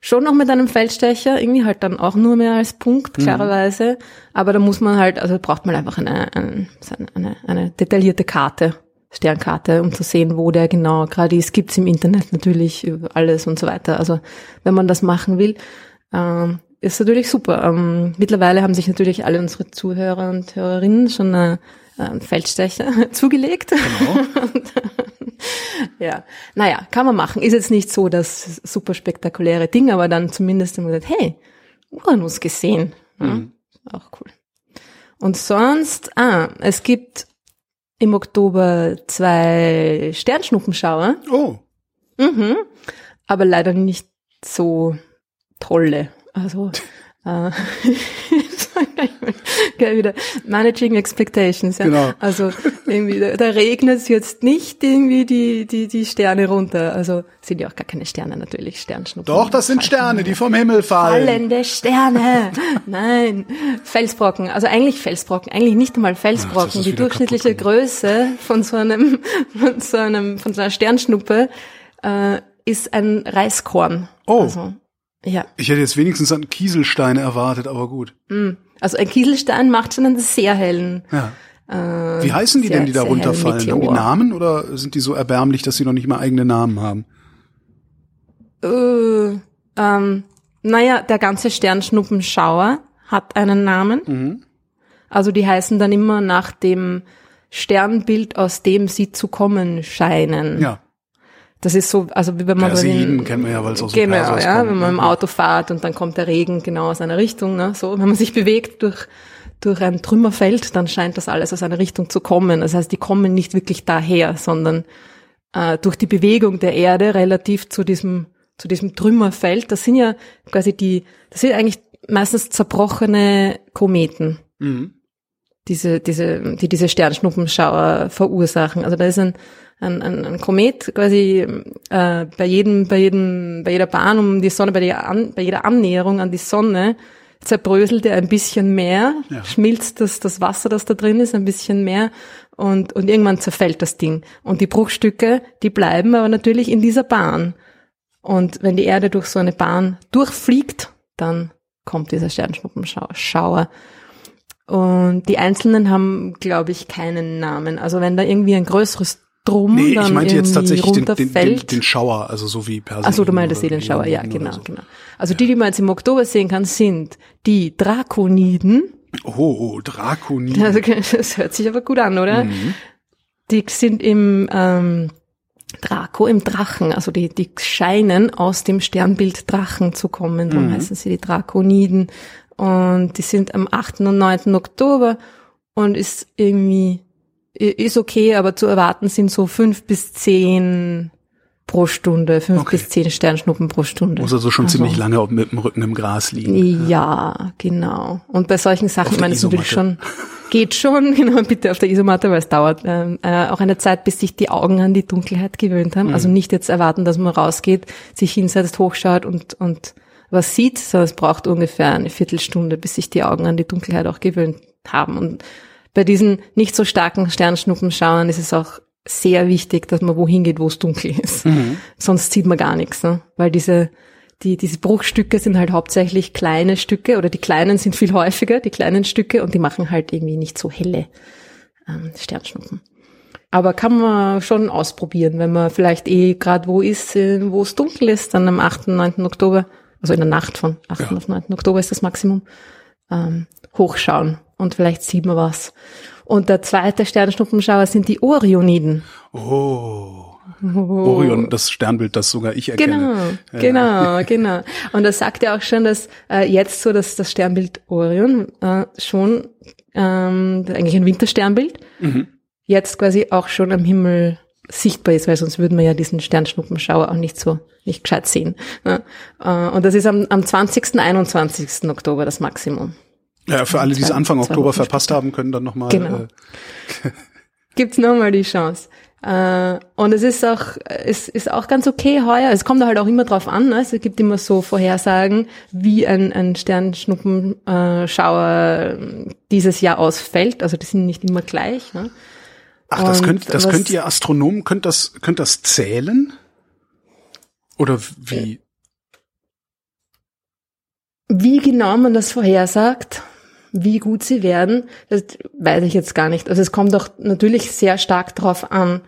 Schon noch mit einem Feldstecher, irgendwie halt dann auch nur mehr als Punkt, klarerweise. Aber da muss man halt, also braucht man einfach eine, eine, eine, eine detaillierte Karte, Sternkarte, um zu sehen, wo der genau gerade ist. Gibt's im Internet natürlich alles und so weiter. Also wenn man das machen will, ähm, ist natürlich super. Ähm, mittlerweile haben sich natürlich alle unsere Zuhörer und Hörerinnen schon äh, einen Feldstecher zugelegt. Ja, naja, kann man machen. Ist jetzt nicht so das super spektakuläre Ding, aber dann zumindest immer gesagt, hey, Uranus gesehen. Ja, Auch cool. Und sonst, ah, es gibt im Oktober zwei Sternschnuppenschauer, Oh, mhm, aber leider nicht so tolle. Also, äh, wieder Managing Expectations. Ja. Genau. Also irgendwie, da, da regnet es jetzt nicht irgendwie die, die, die Sterne runter. Also sind ja auch gar keine Sterne natürlich, Sternschnuppen. doch, das sind Sterne, die vom Himmel fallen. Fallende Sterne. Nein, Felsbrocken. Also eigentlich Felsbrocken, eigentlich nicht einmal Ach, Felsbrocken. ist Die durchschnittliche Größe von so einem, von so einem, von so einer Sternschnuppe äh, ist ein Reiskorn. Oh. Also, ja. Ich hätte jetzt wenigstens an Kieselsteine erwartet, aber gut. Also ein Kieselstein macht schon einen sehr hellen. Ja. Äh, Wie heißen die sehr, denn, die da runterfallen? Haben die. Namen oder sind die so erbärmlich, dass sie noch nicht mal eigene Namen haben? Äh, ähm, naja, der ganze Sternschnuppenschauer hat einen Namen. Mhm. Also die heißen dann immer nach dem Sternbild, aus dem sie zu kommen scheinen. Ja. Das ist so, also wie wenn man Perseiden den- kennt man ja, weil es aus dem Genau, ja, kommt, wenn man im ne? Auto fährt und dann kommt der Regen genau aus einer Richtung, ne, so, wenn man sich bewegt durch durch ein Trümmerfeld, dann scheint das alles aus einer Richtung zu kommen. Das heißt, die kommen nicht wirklich daher, sondern äh, durch die Bewegung der Erde relativ zu diesem zu diesem Trümmerfeld. Das sind ja quasi die, das sind eigentlich meistens zerbrochene Kometen, Mhm. diese diese die diese Sternschnuppenschauer verursachen. Also da ist ein ein, ein, ein Komet quasi äh, bei jedem, bei jedem, bei jeder Bahn um die Sonne, bei, der An, bei jeder Annäherung an die Sonne zerbröselt er ein bisschen mehr, Ja. schmilzt das, das Wasser, das da drin ist, ein bisschen mehr und, und irgendwann zerfällt das Ding. Und die Bruchstücke, die bleiben aber natürlich in dieser Bahn. Und wenn die Erde durch so eine Bahn durchfliegt, dann kommt dieser Sternschnuppenschauer. Und die einzelnen haben, glaube ich, keinen Namen. Also wenn da irgendwie ein größeres Drum Nee, dann ich meinte jetzt tatsächlich den, den, den, den Schauer, also so wie Perseiden. Ach so, du meintest oder den Schauer, ja, genau, so. genau. Also die, die man jetzt im Oktober sehen kann, sind die Drakoniden. Oh, oh Drakoniden. Also, das hört sich aber gut an, oder? Mhm. Die sind im ähm, Draco, im Drachen, also die, die scheinen aus dem Sternbild Drachen zu kommen, darum Mhm. heißen sie die Drakoniden. Und die sind am 8. und 9. Oktober und ist irgendwie, ist okay, aber zu erwarten sind so fünf bis zehn pro Stunde, fünf Okay. bis zehn Sternschnuppen pro Stunde. Muss also schon ziemlich lange mit dem Rücken im Gras liegen. Ja, genau. Und bei solchen Sachen, ich meine, es natürlich schon, geht schon, genau, bitte auf der Isomatte, weil es dauert ähm, äh, auch eine Zeit, bis sich die Augen an die Dunkelheit gewöhnt haben. Mhm. Also nicht jetzt erwarten, dass man rausgeht, sich hinsetzt, hochschaut und, und was sieht, sondern es braucht ungefähr eine Viertelstunde, bis sich die Augen an die Dunkelheit auch gewöhnt haben. Und bei diesen nicht so starken Sternschnuppenschauern ist es auch sehr wichtig, dass man wohin geht, wo es dunkel ist. Sonst sieht man gar nichts, ne? weil diese die, diese Bruchstücke sind halt hauptsächlich kleine Stücke oder die kleinen sind viel häufiger, die kleinen Stücke und die machen halt irgendwie nicht so helle ähm, Sternschnuppen. Aber kann man schon ausprobieren, wenn man vielleicht eh gerade wo ist, äh, wo es dunkel ist, dann am 8. 9. Oktober, also in der Nacht von 8. Ja. auf 9. Oktober ist das Maximum, ähm, hochschauen und vielleicht sieht man was. Und der zweite Sternschnuppenschauer sind die Orioniden. Oh. Orion, das Sternbild, das sogar ich erkenne. Genau, genau, genau. Und das sagt ja auch schon, dass äh, jetzt so, dass das Sternbild Orion äh, schon ähm, eigentlich ein Wintersternbild Mhm. jetzt quasi auch schon am Himmel sichtbar ist, weil sonst würden wir ja diesen Sternschnuppenschauer auch nicht so nicht gescheit sehen. Ja. Äh, und das ist am, am 20. 21. Oktober das Maximum. Ja, für alle, die es Anfang Oktober verpasst haben, können dann nochmal. Genau. Äh, gibt's nochmal die Chance. Äh, und es ist auch, es ist auch ganz okay heuer. Es kommt halt auch immer drauf an. Ne? Es gibt immer so Vorhersagen, wie ein, ein Sternschnuppenschauer äh, dieses Jahr ausfällt. Also die sind nicht immer gleich. Ne? ach, das Und könnt, das was- könnt ihr Astronomen, könnt das, könnt das zählen? Oder wie? Wie genau man das vorhersagt, wie gut sie werden, das weiß ich jetzt gar nicht. Also es kommt auch natürlich sehr stark drauf an,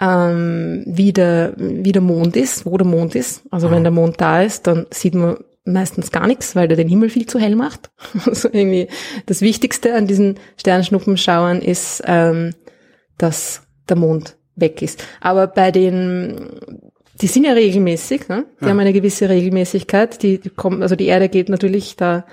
ähm, wie, der, wie der Mond ist, wo der Mond ist. Also wenn der Mond da ist, dann sieht man meistens gar nichts, weil der den Himmel viel zu hell macht. Also irgendwie das Wichtigste an diesen Sternschnuppenschauern ist, ähm, dass der Mond weg ist. Aber bei den die sind ja regelmäßig, ne? Die Ja. haben eine gewisse Regelmäßigkeit. Die, die kommen, also die Erde geht natürlich da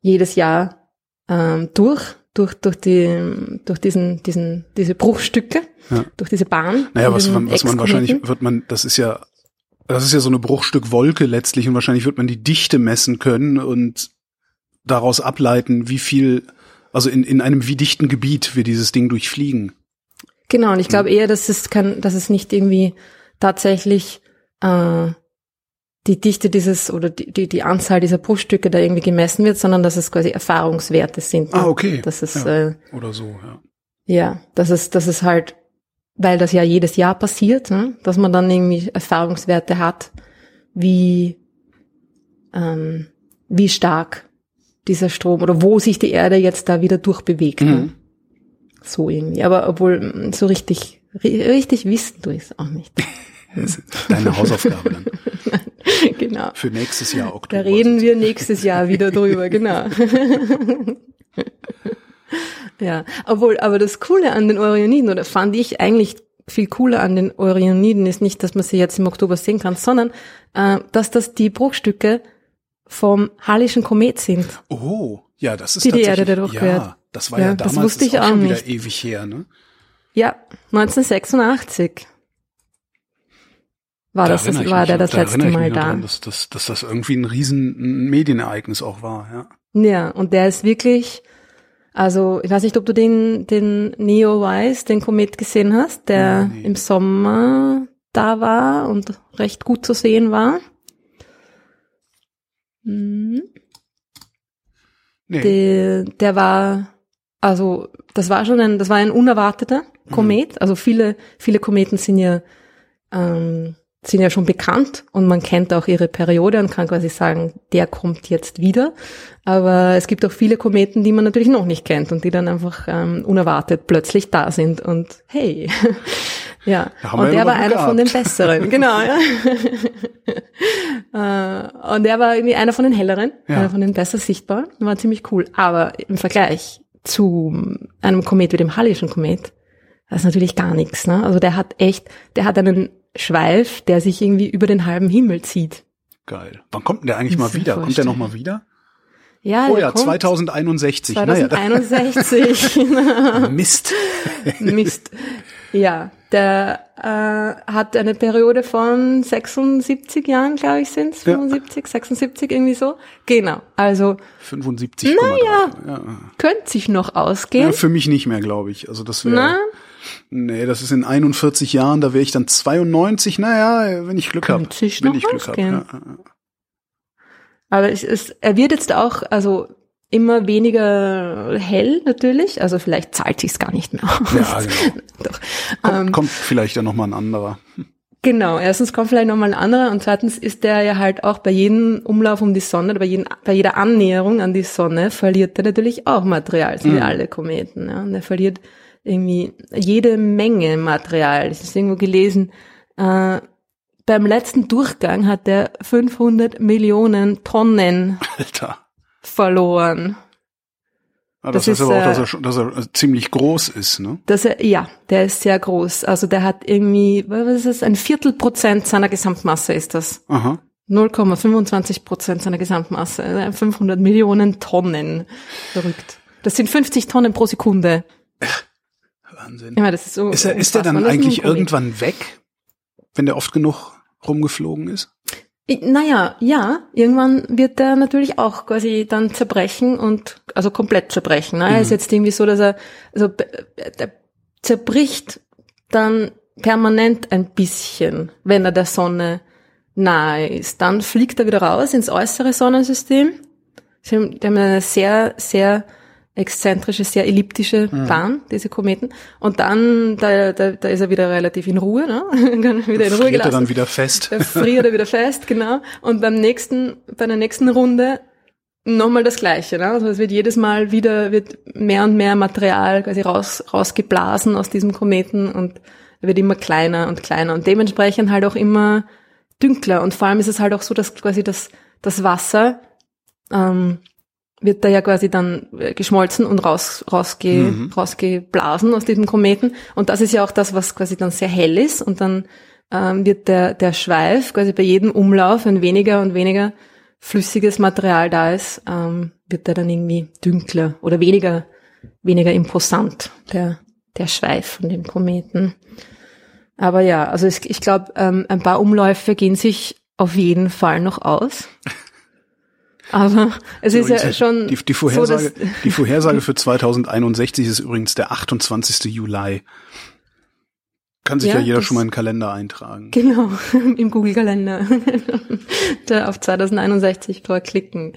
jedes Jahr ähm, durch, durch, durch die, durch diesen, diesen, diese Bruchstücke, Ja. durch diese Bahn. Naja, was man, was man wahrscheinlich wird man, das ist ja, das ist ja so eine Bruchstück Wolke letztlich und wahrscheinlich wird man die Dichte messen können und daraus ableiten, wie viel, also in, in einem wie dichten Gebiet wir dieses Ding durchfliegen. Genau, und ich glaube eher, dass es kann, dass es nicht irgendwie tatsächlich äh, die Dichte dieses oder die, die, die Anzahl dieser Bruchstücke da irgendwie gemessen wird, sondern dass es quasi Erfahrungswerte sind. ne? Ah, okay. Das ist Ja. äh, Oder so, ja. Ja, das ist, das ist halt, weil das ja jedes Jahr passiert, ne? dass man dann irgendwie Erfahrungswerte hat, wie, ähm, wie stark dieser Strom oder wo sich die Erde jetzt da wieder durchbewegt. Ne? Mhm. So irgendwie. Aber obwohl so richtig, ri- richtig wissen du es auch nicht. Das ist deine Hausaufgabe dann. genau. Für nächstes Jahr Da Oktober. reden wir nächstes Jahr wieder drüber, genau. ja, obwohl, aber das Coole an den Orioniden, oder fand ich eigentlich viel cooler an den Orioniden, ist nicht, dass man sie jetzt im Oktober sehen kann, sondern äh, dass das die Bruchstücke vom Hallischen Komet sind. Oh, Ja, das ist Die die Erde dadurch ja, quert. das war Ja, ja das damals wusste ist ich auch auch schon nicht. wieder ewig her, ne? Ja, 1986 war das, erinnere das ich war der das da letzte Mal da. dran, dass, dass, dass das irgendwie ein riesen Medienereignis auch war, ja. Ja, und der ist wirklich, also ich weiß nicht, ob du den, den Neowise, den Komet gesehen hast, der Nee. im Sommer da war und recht gut zu sehen war. Mhm. Nee. Der, der war, also das war schon ein, das war ein unerwarteter Komet. Also viele, viele Kometen sind ja, ähm, sind ja schon bekannt und man kennt auch ihre Periode und kann quasi sagen, der kommt jetzt wieder. Aber es gibt auch viele Kometen, die man natürlich noch nicht kennt und die dann einfach ähm, unerwartet plötzlich da sind und hey. Ja, haben und der war einer von den gehabt. besseren, genau, ja. Äh, und der war irgendwie einer von den helleren, Ja. einer von den besser sichtbar. War ziemlich cool. Aber im Vergleich zu einem Komet wie dem Hallischen Komet, das ist natürlich gar nichts. Ne? Also der hat echt, der hat einen Schweif, der sich irgendwie über den halben Himmel zieht. Geil. Wann kommt denn der eigentlich mal wieder? Kommt der noch mal wieder? Ja, Oh ja, kommt 2061. Naja, 2061. da, Mist. Mist. Ja, der äh, hat eine Periode von 76 Jahren, glaube ich, sind's, Ja. 75, 76, irgendwie so. Genau. Also 75,3. Naja. Ja. könnte sich noch ausgehen. ja, für mich nicht mehr, glaube ich. Also das wäre Nee, das ist in 41 Jahren, da wäre ich dann 92. Naja, wenn ich Glück habe. Wenn ich Glück habe. Ja. Aber es ist, er wird jetzt auch, also immer weniger hell natürlich. Also vielleicht zahlt sich's gar nicht mehr aus. Ja, genau. Doch. Kommt, Ähm, kommt vielleicht ja noch mal ein anderer. Genau, erstens kommt vielleicht nochmal ein anderer und zweitens ist der ja halt auch bei jedem Umlauf um die Sonne, bei, jedem, bei jeder Annäherung an die Sonne verliert er natürlich auch Material, so wie Mhm. alle Kometen. Ja. Und er verliert irgendwie jede Menge Material. Ich habe irgendwo gelesen, äh, beim letzten Durchgang hat er 500 Millionen Tonnen Alter. verloren. Ja, das, Das heißt aber ist, auch, dass äh, er, dass er ziemlich groß ist, ne? Das er, ja, der ist sehr groß. Also der hat irgendwie, was ist es, ein Viertel Prozent seiner Gesamtmasse ist das. Aha. 0,25 Prozent seiner Gesamtmasse, also 500 Millionen Tonnen. Verrückt. Das sind 50 Tonnen pro Sekunde. Wahnsinn. Meine, das ist so. Ist er, ist er dann eigentlich irgendwann weg, wenn der oft genug rumgeflogen ist? Naja, ja, irgendwann wird er natürlich auch quasi dann zerbrechen und, also komplett zerbrechen. Ne? Er ist jetzt irgendwie so, dass er, also, der zerbricht dann permanent ein bisschen, wenn er der Sonne nahe ist. Dann fliegt er wieder raus ins äußere Sonnensystem. Sie haben eine sehr, sehr exzentrische, sehr elliptische Bahn, diese Kometen. Und dann, da, da, da ist er wieder relativ in Ruhe, ne? Kann wieder in Ruhe Friert er gelassen. dann wieder fest? Da friert er wieder fest, genau. Und beim nächsten, bei der nächsten Runde nochmal das Gleiche. Ne? Also es wird jedes Mal wieder, wird mehr und mehr Material quasi raus, rausgeblasen aus diesem Kometen und er wird immer kleiner und kleiner und dementsprechend halt auch immer dünkler. Und vor allem ist es halt auch so, dass quasi das, das Wasser ähm, wird da ja quasi dann äh, geschmolzen und raus, rausge, Mhm. rausgeblasen aus diesem Kometen. Und das ist ja auch das, was quasi dann sehr hell ist. Und dann ähm, wird der, der Schweif quasi bei jedem Umlauf, wenn weniger und weniger flüssiges Material da ist, ähm, wird der dann irgendwie dünkler oder weniger, weniger imposant, der, der Schweif von dem Kometen. Aber ja, also es, ich glaube, ähm, ein paar Umläufe gehen sich auf jeden Fall noch aus. Aber es ist ja schon Die, die, so, Vorhersage, dass, die Vorhersage für 2061 ist übrigens der 28. Juli. Kann sich ja, Ja, jeder schon mal in den Kalender eintragen. Genau, im Google-Kalender. da auf 2061 vorklicken.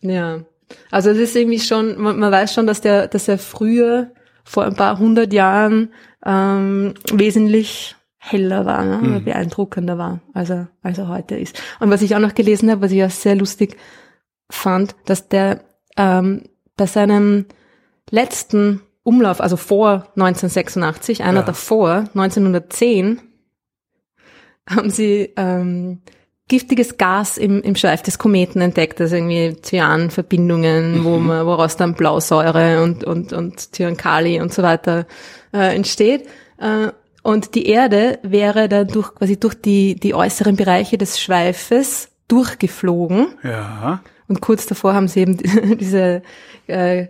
Ja. Also es ist irgendwie schon, man, man weiß schon, dass der, dass er früher, vor ein paar hundert Jahren, ähm, wesentlich heller war, ne? Mhm. beeindruckender war, als er, als er heute ist. Und was ich auch noch gelesen habe, was ich auch sehr lustig fand, dass der ähm, bei seinem letzten Umlauf, also vor 1986, einer Ja. davor, 1910, haben sie ähm, giftiges Gas im, im Schweif des Kometen entdeckt, also irgendwie Cyanverbindungen, wo man, woraus dann Blausäure und, und, und Cyankali und so weiter äh, entsteht. Äh, und die Erde wäre dann durch, quasi durch die, die äußeren Bereiche des Schweifes durchgeflogen Ja. Und kurz davor haben sie eben diese äh,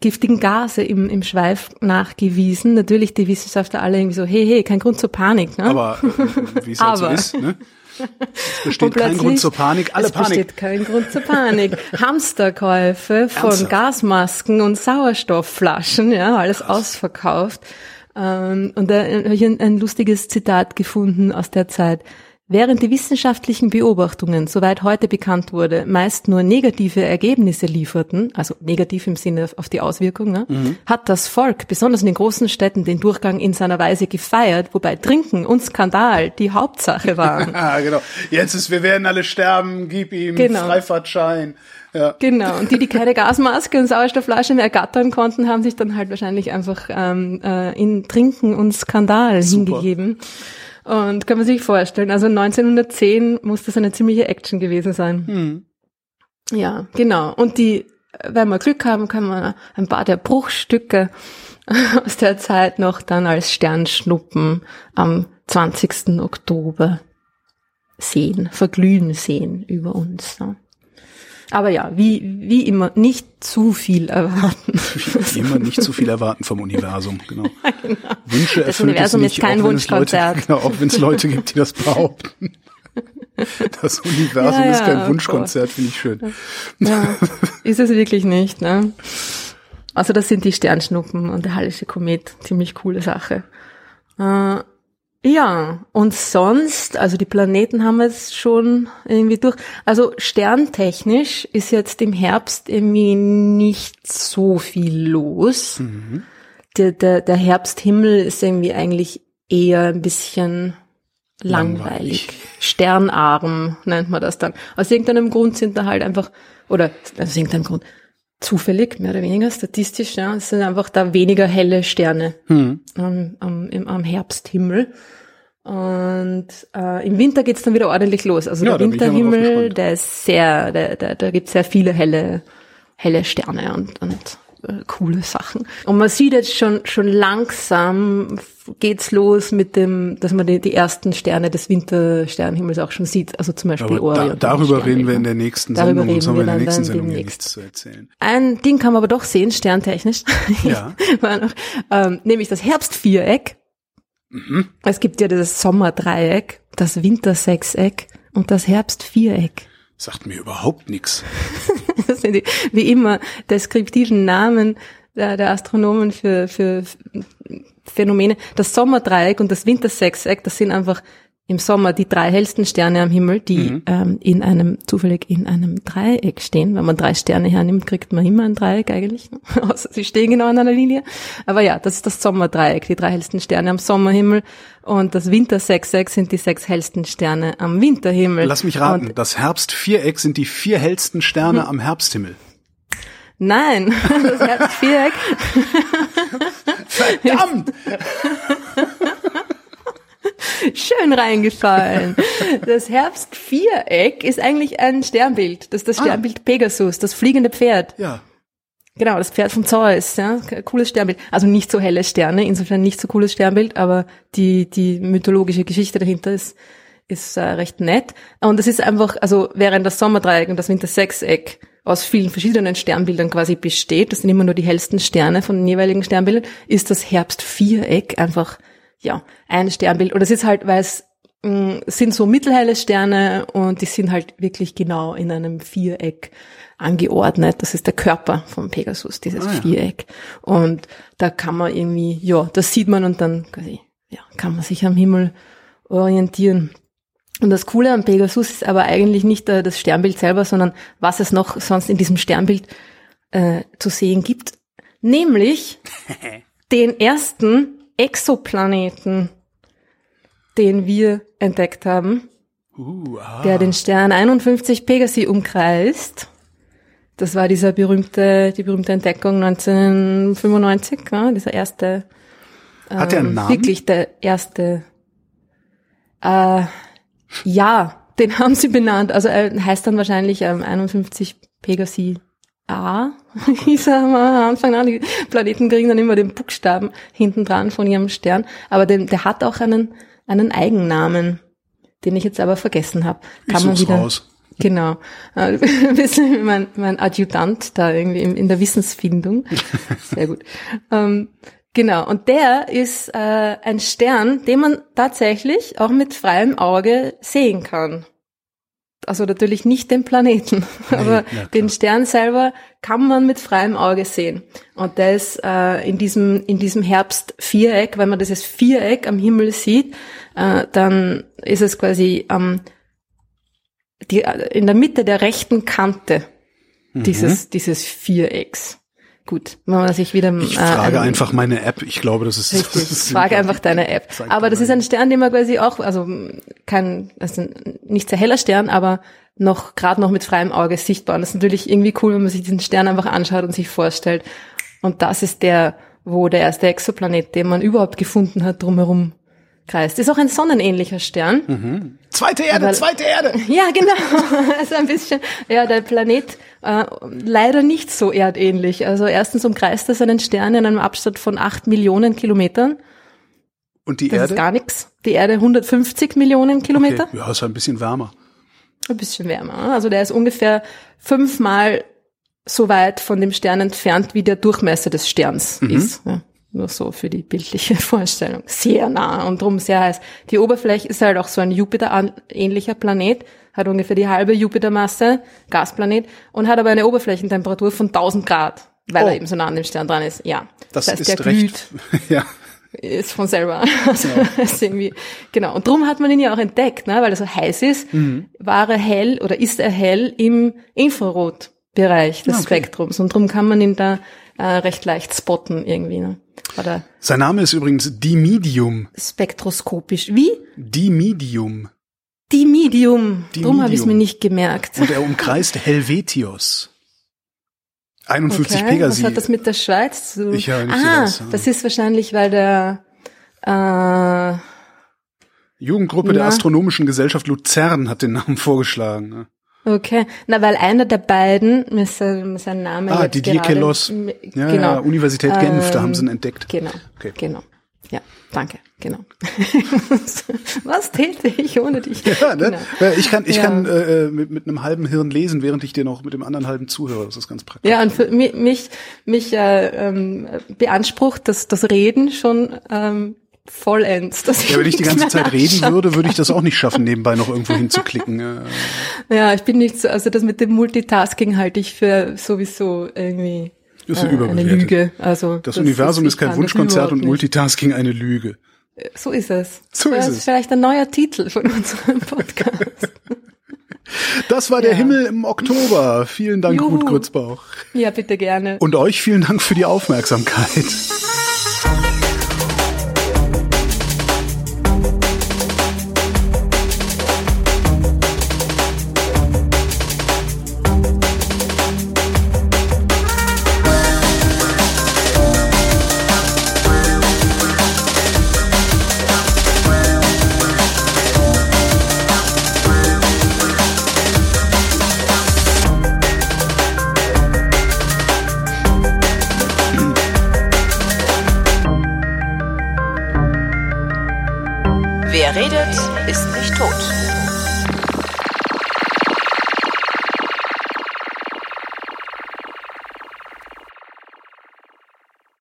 giftigen Gase im, im Schweif nachgewiesen. Natürlich die Wissenschaftler alle irgendwie so, hey, hey, kein Grund zur Panik. Ne? Aber äh, wie es halt so ist, ne? Es besteht kein Grund zur Panik, alle es Panik. besteht kein Grund zur Panik. Hamsterkäufe von Ernsthaft? Gasmasken und Sauerstoffflaschen, ja, alles ausverkauft. Ähm, und da habe ich ein, ein lustiges Zitat gefunden aus der Zeit. Während die wissenschaftlichen Beobachtungen, soweit heute bekannt wurde, meist nur negative Ergebnisse lieferten, also negativ im Sinne auf die Auswirkung, ne, Mhm. hat das Volk, besonders in den großen Städten, den Durchgang in seiner Weise gefeiert, wobei Trinken und Skandal die Hauptsache waren. Ah, genau. Jetzt ist, wir werden alle sterben, gib ihm Genau. Freifahrtschein. Ja. Genau, und die, die keine Gasmaske und Sauerstoffflasche mehr ergattern konnten, haben sich dann halt wahrscheinlich einfach ähm, äh, in Trinken und Skandal Super. hingegeben. Und kann man sich vorstellen, also 1910 muss das eine ziemliche Action gewesen sein. Hm. Ja, genau. Und die, wenn wir Glück haben, kann man ein paar der Bruchstücke aus der Zeit noch dann als Sternschnuppen am 20. Oktober sehen, verglühen sehen über uns. Ne? Aber ja, wie, wie immer, nicht zu viel erwarten. Wie immer nicht zu viel erwarten vom Universum, genau. Wünsche Das erfüllt Universum es ist nicht, kein auch es Leute, Wunschkonzert. genau, auch wenn es Leute gibt, die das behaupten. Das Universum Ja, ist ja, kein oh Wunschkonzert, finde ich schön. Ja, ist es wirklich nicht, ne? Also das sind die Sternschnuppen und der Hallische Komet. Ziemlich coole Sache. Äh, ja, und sonst, also die Planeten haben wir jetzt schon irgendwie durch. Also sterntechnisch ist jetzt im Herbst irgendwie nicht so viel los. Der, der, der Herbsthimmel ist irgendwie eigentlich eher ein bisschen langweilig. Langweilig. Sternarm nennt man das dann. Aus irgendeinem Grund sind da halt einfach, oder aus irgendeinem Grund, zufällig, mehr oder weniger, statistisch, ja, es sind einfach da weniger helle Sterne Hm. am, am, im, am Herbsthimmel. Und äh, im Winter geht's dann wieder ordentlich los. Also Ja, der Winterhimmel, der ist sehr, der, der, da gibt's sehr viele helle, helle Sterne und, und äh, coole Sachen. Und man sieht jetzt schon, schon langsam geht's los mit dem, dass man die, die ersten Sterne des Wintersternhimmels auch schon sieht. Also zum Beispiel Aber da, Orion. darüber reden wir in der nächsten Darüber Sendung, sonst reden wir in der nächsten Sendung nichts zu erzählen. Ein Ding kann man aber doch sehen, sterntechnisch. Ja. Ähm, nämlich das Herbstviereck. Mhm. Es gibt ja das Sommerdreieck, das Wintersechseck und das Herbstviereck. Sagt mir überhaupt nichts. Das sind die, wie immer, deskriptiven Namen der, der Astronomen für, für Phänomene. Das Sommerdreieck und das Wintersechseck, das sind einfach im Sommer die drei hellsten Sterne am Himmel, die Mhm. ähm, in einem, zufällig in einem Dreieck stehen. Wenn man drei Sterne hernimmt, kriegt man immer ein Dreieck eigentlich. ne? Außer sie stehen genau an einer Linie. Aber ja, das ist das Sommerdreieck, die drei hellsten Sterne am Sommerhimmel. Und das Wintersechseck sind die sechs hellsten Sterne am Winterhimmel. Lass mich raten, Und das Herbstviereck sind die vier hellsten Sterne am Herbsthimmel. nein, das Herbstviereck Verdammt! Schön reingefallen. Das Herbstviereck ist eigentlich ein Sternbild. Das ist das Ah. Sternbild Pegasus, das fliegende Pferd. Ja. Genau, das Pferd von Zeus, ja. Cooles Sternbild. Also nicht so helle Sterne, insofern nicht so cooles Sternbild, aber die, die mythologische Geschichte dahinter ist, ist äh, recht nett. Und es ist einfach, also während das Sommerdreieck und das Wintersechseck aus vielen verschiedenen Sternbildern quasi besteht, das sind immer nur die hellsten Sterne von den jeweiligen Sternbildern, ist das Herbstviereck einfach, ja, ein Sternbild. Und es ist halt, weil es mh, sind so mittelhelle Sterne und die sind halt wirklich genau in einem Viereck angeordnet. Das ist der Körper von Pegasus, dieses Ah, ja. Viereck. Und da kann man irgendwie, ja, das sieht man und dann quasi, ja, kann man sich am Himmel orientieren. Und das Coole am Pegasus ist aber eigentlich nicht äh, das Sternbild selber, sondern was es noch sonst in diesem Sternbild äh, zu sehen gibt. Nämlich den ersten Exoplaneten, den wir entdeckt haben, Uh, ah. der den Stern 51 Pegasi umkreist. Das war dieser berühmte, die berühmte Entdeckung 1995, ja, dieser erste, Hat er einen ähm, Namen? wirklich der erste, äh, ja, den haben sie benannt. Also er heißt dann wahrscheinlich ähm, 51 Pegasi A, hieß er am Anfang an. Die Planeten kriegen dann immer den Buchstaben hinten dran von ihrem Stern. Aber den, der hat auch einen, einen Eigennamen, den ich jetzt aber vergessen habe. Ich Kann man such's wieder, raus. Genau. Äh, Ein bisschen wie mein, mein Adjutant da irgendwie in, in der Wissensfindung. Sehr gut. Ähm, genau. Und der ist äh, ein Stern, den man tatsächlich auch mit freiem Auge sehen kann. Also natürlich nicht den Planeten, aber klar. den Stern selber kann man mit freiem Auge sehen. Und der ist äh, in diesem in diesem Herbstviereck, wenn man dieses Viereck am Himmel sieht, äh, dann ist es quasi am die, in der Mitte der rechten Kante dieses, dieses Vierecks. Gut, wenn man sich wieder... Ich äh, frage ein- einfach meine App. Ich glaube, das ist. Richtig, das ist frage einfach deine App. Aber das ist ein Stern, den man quasi auch, also kein, also nicht sehr heller Stern, aber noch gerade noch mit freiem Auge sichtbar. Und das ist natürlich irgendwie cool, wenn man sich diesen Stern einfach anschaut und sich vorstellt. Und das ist der, wo der erste Exoplanet, den man überhaupt gefunden hat, drumherum kreist. Ist auch ein sonnenähnlicher Stern. Zweite Erde, Weil- zweite Erde. Ja, genau. Also ein bisschen, ja, der Planet äh, leider nicht so erdähnlich. Also erstens umkreist er seinen Stern in einem Abstand von acht Millionen Kilometern. Und die Das Erde? ist gar nichts. Die Erde 150 Millionen Kilometer. Okay. Ja, ist ein bisschen wärmer. Ein bisschen wärmer. Also der ist ungefähr fünfmal so weit von dem Stern entfernt, wie der Durchmesser des Sterns ist. Ja, nur so für die bildliche Vorstellung. Sehr nah und drum sehr heiß. Die Oberfläche ist halt auch so ein Jupiter-ähnlicher Planet, hat ungefähr die halbe Jupitermasse, Gasplanet, und hat aber eine Oberflächentemperatur von 1000 Grad, weil Oh. er eben so nah an dem Stern dran ist. Ja. Das, heißt, ist der glüht recht. ja. ist von selber. Also ist irgendwie, genau. Und drum hat man ihn ja auch entdeckt, ne? weil er so heiß ist, war er hell oder ist er hell im Infrarotbereich des Ah, okay. Spektrums. Und drum kann man ihn da äh, recht leicht spotten irgendwie. Ne? Oder Sein Name ist übrigens Dimidium. spektroskopisch. Wie? Dimidium. Die Medium. Drum habe ich es mir Dimidium. nicht gemerkt. Und er umkreist Helvetios. 51 Okay, Pegasi. Was hat das mit der Schweiz zu tun? Ich höre nicht ah, so das, das ist wahrscheinlich, weil der äh, Jugendgruppe der Na. Astronomischen Gesellschaft Luzern hat den Namen vorgeschlagen. ne? Okay, na weil einer der beiden, mir ist sein, Name Ah, jetzt Didier gerade, Queloz. Ja, genau, ja, Universität Genf, da haben sie ihn Ähm, entdeckt. Genau, Okay. genau. Ja, danke, genau. Was täte ich ohne dich? Ja, ne? Genau. Äh, Ich kann, ich Ja. kann äh, mit, mit einem halben Hirn lesen, während ich dir noch mit dem anderen halben zuhöre. Das ist ganz praktisch. Ja, und für mi- mich, mich äh, ähm, beansprucht das, das Reden schon ähm, vollends. dass Ja, wenn ich die ganze Zeit reden würde, würde ich das auch nicht schaffen, nebenbei noch irgendwo hinzuklicken. Äh, Ja, ich bin nicht so, also das mit dem Multitasking halte ich für sowieso irgendwie Ist äh, eine. Lüge. Also Das, Universum ist ich kein das Wunschkonzert und. Multitasking eine Lüge. So ist es. So das ist es. vielleicht ein neuer Titel von unserem Podcast. Das war der Ja. Himmel im Oktober. Vielen Dank, Juhu. Ruth Kurzbauch. ja, bitte gerne. Und euch vielen Dank für die Aufmerksamkeit.